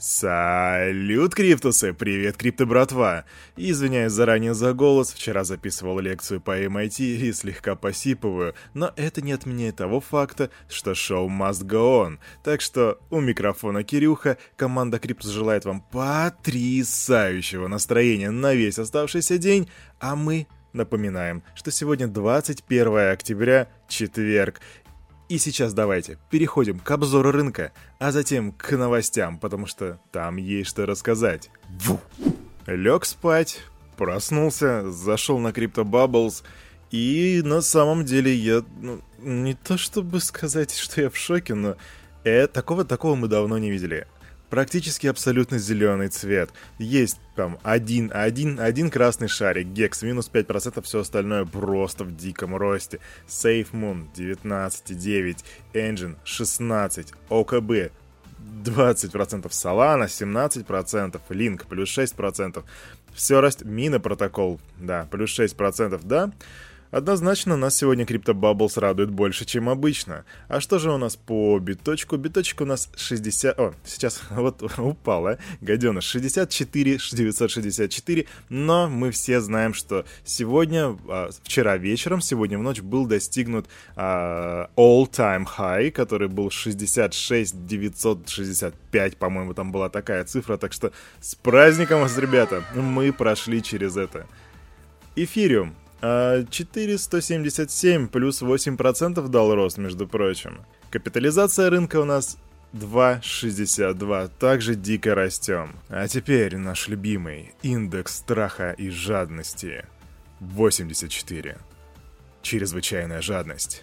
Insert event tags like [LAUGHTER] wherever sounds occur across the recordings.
Салют, Криптусы! Привет, Крипто братва! Извиняюсь заранее за голос, вчера записывал лекцию по MIT и слегка посипываю, но это не отменяет того факта, что шоу must go on. Так что у микрофона Кирюха, команда Криптус желает вам потрясающего настроения на весь оставшийся день, а мы Напоминаем, что сегодня 21 октября, четверг, и сейчас давайте переходим к обзору рынка, а затем к новостям, потому что там есть что рассказать. Ву. Лег спать, проснулся, зашел на Crypto Bubbles, и на самом деле я, ну, не то чтобы сказать, что я в шоке, но э, такого такого мы давно не видели практически абсолютно зеленый цвет. Есть там один, один, один красный шарик, гекс минус 5%, все остальное просто в диком росте. Safe Moon 19,9, Engine 16, OKB 20%, Solana 17%, Link плюс 6%. Все растет, Мина протокол, да, плюс 6%, да. Однозначно, нас сегодня Crypto Bubbles радует больше, чем обычно. А что же у нас по биточку? Биточек у нас 60... О, сейчас [LAUGHS] вот упала, гаденыш. 64 964, но мы все знаем, что сегодня, а, вчера вечером, сегодня в ночь был достигнут а, all-time high, который был 66 965, по-моему, там была такая цифра, так что с праздником вас, ребята! Мы прошли через это. Эфириум 477 плюс 8% дал рост, между прочим. Капитализация рынка у нас 2,62. Также дико растем. А теперь наш любимый индекс страха и жадности. 84. Чрезвычайная жадность.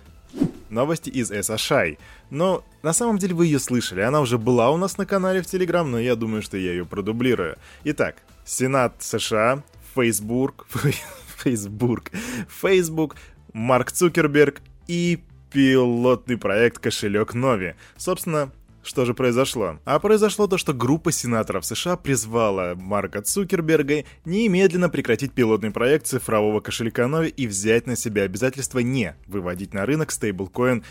Новости из SHI. Но на самом деле вы ее слышали. Она уже была у нас на канале в Телеграм, но я думаю, что я ее продублирую. Итак, Сенат США, Facebook, [LAUGHS] Facebook, Facebook, Марк Цукерберг и пилотный проект «Кошелек Нови». Собственно, что же произошло? А произошло то, что группа сенаторов США призвала Марка Цукерберга немедленно прекратить пилотный проект цифрового кошелька Нови и взять на себя обязательство не выводить на рынок стейблкоин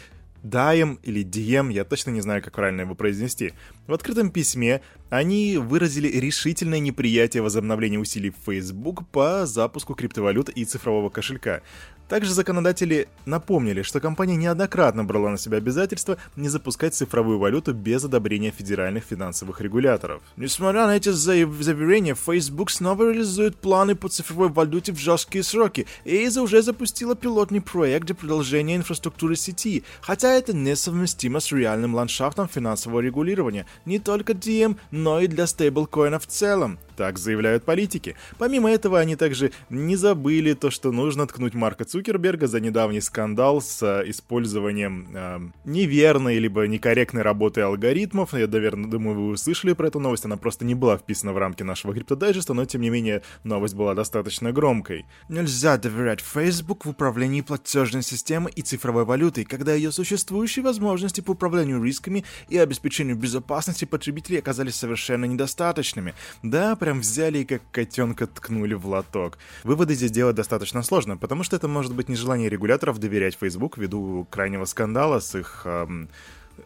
Даем или Дием, я точно не знаю, как правильно его произнести. В открытом письме они выразили решительное неприятие возобновления усилий Facebook по запуску криптовалют и цифрового кошелька. Также законодатели напомнили, что компания неоднократно брала на себя обязательство не запускать цифровую валюту без одобрения федеральных финансовых регуляторов. Несмотря на эти заверения, Facebook снова реализует планы по цифровой валюте в жесткие сроки. Эйза уже запустила пилотный проект для продолжения инфраструктуры сети, хотя это несовместимо с реальным ландшафтом финансового регулирования не только DM, но и для стейблкоинов в целом. Так заявляют политики. Помимо этого, они также не забыли то, что нужно ткнуть Марка Цукерберга за недавний скандал с э, использованием э, неверной либо некорректной работы алгоритмов. Я, наверное, думаю, вы услышали про эту новость. Она просто не была вписана в рамки нашего криптодайджеста, но, тем не менее, новость была достаточно громкой. Нельзя доверять Facebook в управлении платежной системой и цифровой валютой, когда ее существующие возможности по управлению рисками и обеспечению безопасности потребителей оказались совершенно недостаточными. Да, прям взяли и как котенка ткнули в лоток. Выводы здесь делать достаточно сложно, потому что это может быть нежелание регуляторов доверять Facebook ввиду крайнего скандала с их эм,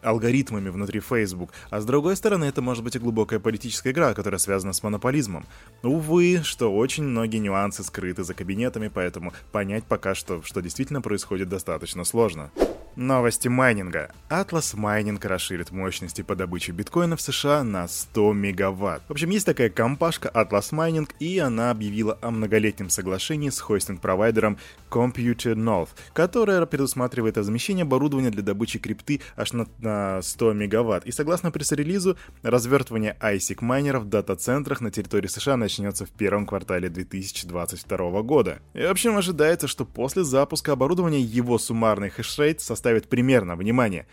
алгоритмами внутри Facebook, а с другой стороны, это может быть и глубокая политическая игра, которая связана с монополизмом. Увы, что очень многие нюансы скрыты за кабинетами, поэтому понять пока что, что действительно происходит, достаточно сложно. Новости майнинга. Atlas Mining расширит мощности по добыче биткоина в США на 100 мегаватт. В общем, есть такая компашка Atlas Mining, и она объявила о многолетнем соглашении с хостинг-провайдером Computer North, которое предусматривает размещение оборудования для добычи крипты аж на, на 100 мегаватт. И согласно пресс-релизу, развертывание ISIC майнеров в дата-центрах на территории США начнется в первом квартале 2022 года. И в общем, ожидается, что после запуска оборудования его суммарный хешрейт составит составит примерно, внимание,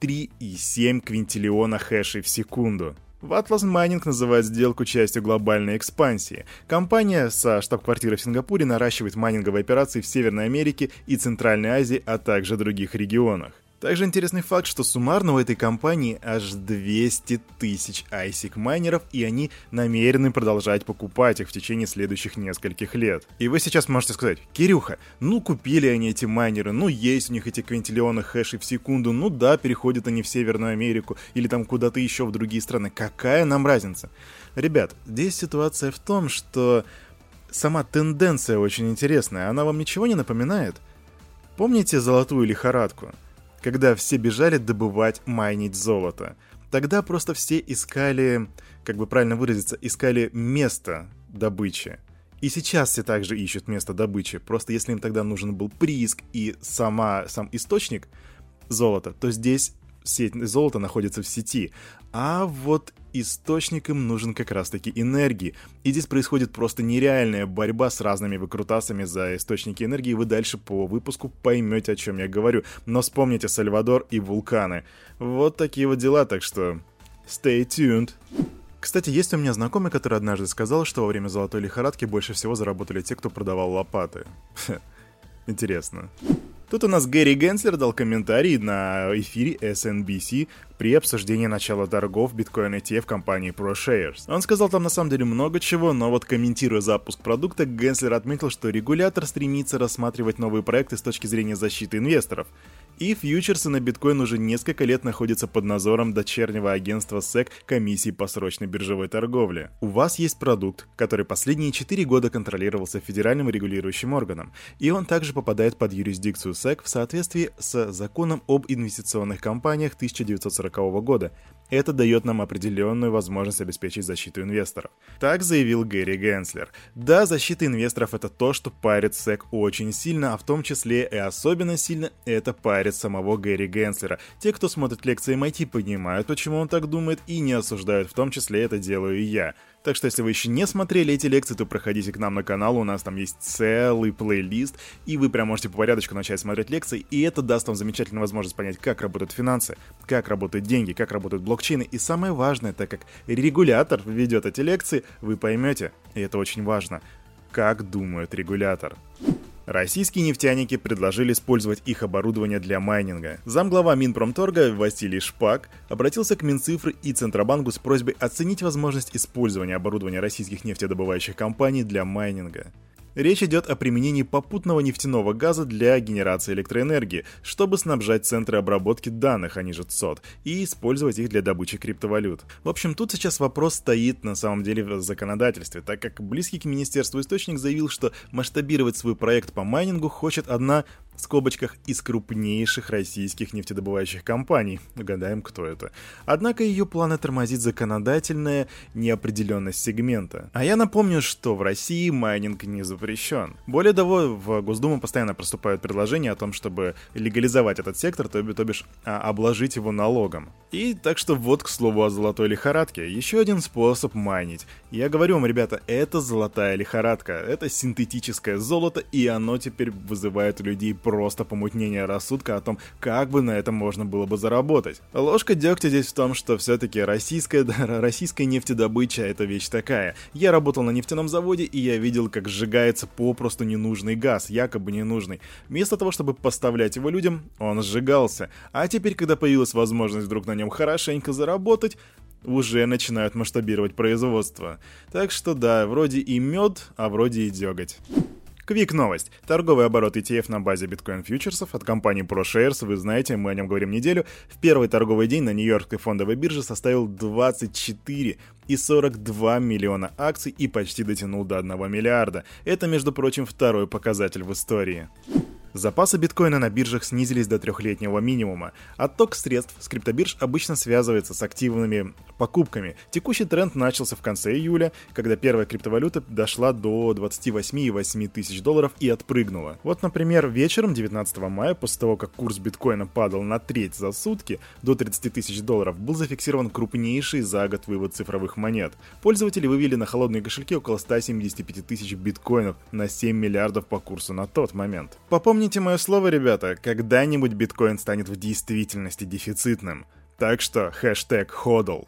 3,7 квинтиллиона хэшей в секунду. В Atlas Mining называют сделку частью глобальной экспансии. Компания со штаб-квартирой в Сингапуре наращивает майнинговые операции в Северной Америке и Центральной Азии, а также других регионах. Также интересный факт, что суммарно у этой компании аж 200 тысяч ISIC майнеров, и они намерены продолжать покупать их в течение следующих нескольких лет. И вы сейчас можете сказать, Кирюха, ну купили они эти майнеры, ну есть у них эти квинтиллионы хэшей в секунду, ну да, переходят они в Северную Америку или там куда-то еще в другие страны, какая нам разница? Ребят, здесь ситуация в том, что сама тенденция очень интересная, она вам ничего не напоминает? Помните золотую лихорадку? Когда все бежали добывать, майнить золото. Тогда просто все искали, как бы правильно выразиться, искали место добычи. И сейчас все также ищут место добычи. Просто если им тогда нужен был прииск и сама, сам источник золота, то здесь сеть золота находится в сети. А вот источником нужен как раз-таки энергии. И здесь происходит просто нереальная борьба с разными выкрутасами за источники энергии. Вы дальше по выпуску поймете, о чем я говорю. Но вспомните Сальвадор и вулканы. Вот такие вот дела, так что stay tuned. Кстати, есть у меня знакомый, который однажды сказал, что во время золотой лихорадки больше всего заработали те, кто продавал лопаты. [LAUGHS] Интересно. Тут у нас Гэри Генслер дал комментарий на эфире SNBC при обсуждении начала торгов биткоин ETF компании ProShares. Он сказал там на самом деле много чего, но вот комментируя запуск продукта, Генслер отметил, что регулятор стремится рассматривать новые проекты с точки зрения защиты инвесторов. И фьючерсы на биткоин уже несколько лет находятся под надзором дочернего агентства SEC Комиссии по срочной биржевой торговле. У вас есть продукт, который последние 4 года контролировался федеральным регулирующим органом, и он также попадает под юрисдикцию SEC в соответствии с законом об инвестиционных компаниях 1940 года, это дает нам определенную возможность обеспечить защиту инвесторов. Так заявил Гэри Генслер. Да, защита инвесторов это то, что парит SEC очень сильно, а в том числе и особенно сильно это парит самого Гэри Генслера. Те, кто смотрит лекции MIT, понимают, почему он так думает и не осуждают, в том числе это делаю и я. Так что если вы еще не смотрели эти лекции, то проходите к нам на канал, у нас там есть целый плейлист, и вы прям можете по порядочку начать смотреть лекции, и это даст вам замечательную возможность понять, как работают финансы, как работают деньги, как работают блокчейны, и самое важное, так как регулятор ведет эти лекции, вы поймете, и это очень важно, как думает регулятор. Российские нефтяники предложили использовать их оборудование для майнинга. Замглава Минпромторга Василий Шпак обратился к Минцифры и Центробанку с просьбой оценить возможность использования оборудования российских нефтедобывающих компаний для майнинга. Речь идет о применении попутного нефтяного газа для генерации электроэнергии, чтобы снабжать центры обработки данных, они же ЦОД, и использовать их для добычи криптовалют. В общем, тут сейчас вопрос стоит на самом деле в законодательстве, так как близкий к министерству источник заявил, что масштабировать свой проект по майнингу хочет одна в скобочках из крупнейших российских нефтедобывающих компаний. Угадаем, кто это. Однако ее планы тормозит законодательная неопределенность сегмента. А я напомню, что в России майнинг не запрещен. Более того, в Госдуму постоянно проступают предложения о том, чтобы легализовать этот сектор, то, то бишь а, обложить его налогом. И так что вот к слову о золотой лихорадке. Еще один способ майнить. Я говорю вам, ребята, это золотая лихорадка. Это синтетическое золото, и оно теперь вызывает у людей просто помутнение рассудка о том, как бы на этом можно было бы заработать. Ложка дегтя здесь в том, что все-таки российская, [LAUGHS] российская нефтедобыча это вещь такая. Я работал на нефтяном заводе, и я видел, как сжигается попросту ненужный газ, якобы ненужный. Вместо того, чтобы поставлять его людям, он сжигался. А теперь, когда появилась возможность вдруг на нем хорошенько заработать, уже начинают масштабировать производство. Так что да, вроде и мед, а вроде и деготь. Квик новость. Торговый оборот ETF на базе биткоин фьючерсов от компании ProShares, вы знаете, мы о нем говорим неделю, в первый торговый день на Нью-Йоркской фондовой бирже составил 24 и 42 миллиона акций и почти дотянул до 1 миллиарда. Это, между прочим, второй показатель в истории. Запасы биткоина на биржах снизились до трехлетнего минимума. Отток средств с криптобирж обычно связывается с активными покупками. Текущий тренд начался в конце июля, когда первая криптовалюта дошла до 28,8 тысяч долларов и отпрыгнула. Вот, например, вечером 19 мая, после того, как курс биткоина падал на треть за сутки, до 30 тысяч долларов, был зафиксирован крупнейший за год вывод цифровых монет. Пользователи вывели на холодные кошельки около 175 тысяч биткоинов на 7 миллиардов по курсу на тот момент. Попомните Помните мое слово, ребята, когда-нибудь биткоин станет в действительности дефицитным. Так что хэштег ходл.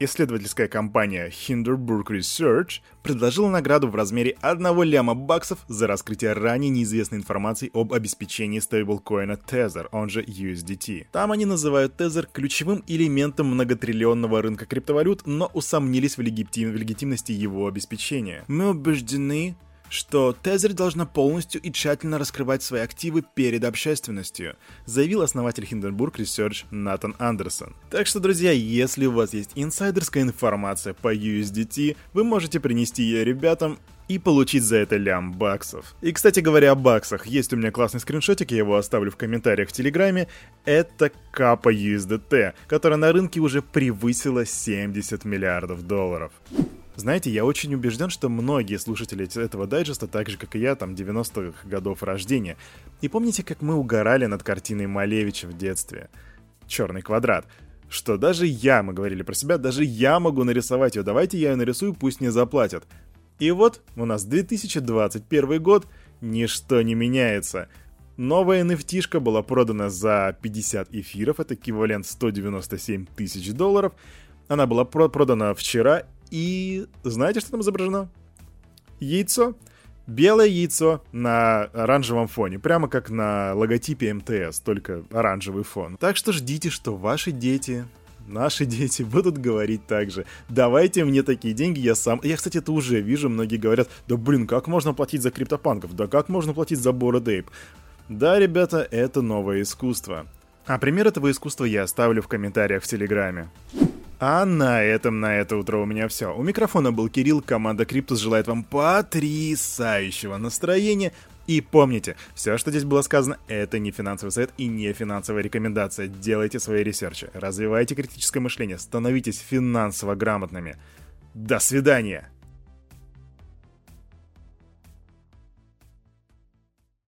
Исследовательская компания Hinderburg Research предложила награду в размере 1 ляма баксов за раскрытие ранее неизвестной информации об обеспечении стейблкоина Tether, он же USDT. Там они называют Tether ключевым элементом многотриллионного рынка криптовалют, но усомнились в, легитим... в легитимности его обеспечения. Мы убеждены, что Тезер должна полностью и тщательно раскрывать свои активы перед общественностью, заявил основатель Hindenburg Research Натан Андерсон. Так что, друзья, если у вас есть инсайдерская информация по USDT, вы можете принести ее ребятам и получить за это лям баксов. И, кстати говоря, о баксах. Есть у меня классный скриншотик, я его оставлю в комментариях в Телеграме. Это капа USDT, которая на рынке уже превысила 70 миллиардов долларов. Знаете, я очень убежден, что многие слушатели этого дайджеста, так же, как и я, там, 90-х годов рождения. И помните, как мы угорали над картиной Малевича в детстве? «Черный квадрат» что даже я, мы говорили про себя, даже я могу нарисовать ее, давайте я ее нарисую, пусть не заплатят. И вот у нас 2021 год, ничто не меняется. Новая nft была продана за 50 эфиров, это эквивалент 197 тысяч долларов. Она была про продана вчера, и знаете, что там изображено? Яйцо. Белое яйцо на оранжевом фоне, прямо как на логотипе МТС, только оранжевый фон. Так что ждите, что ваши дети наши [LAUGHS] дети будут говорить так же. Давайте мне такие деньги, я сам... Я, кстати, это уже вижу, многие говорят, да блин, как можно платить за криптопанков? Да как можно платить за Ape? Да, ребята, это новое искусство. А пример этого искусства я оставлю в комментариях в Телеграме. А на этом на это утро у меня все. У микрофона был Кирилл, команда Криптус желает вам потрясающего настроения. И помните, все, что здесь было сказано, это не финансовый совет и не финансовая рекомендация. Делайте свои research и, развивайте критическое мышление, становитесь финансово грамотными. До свидания!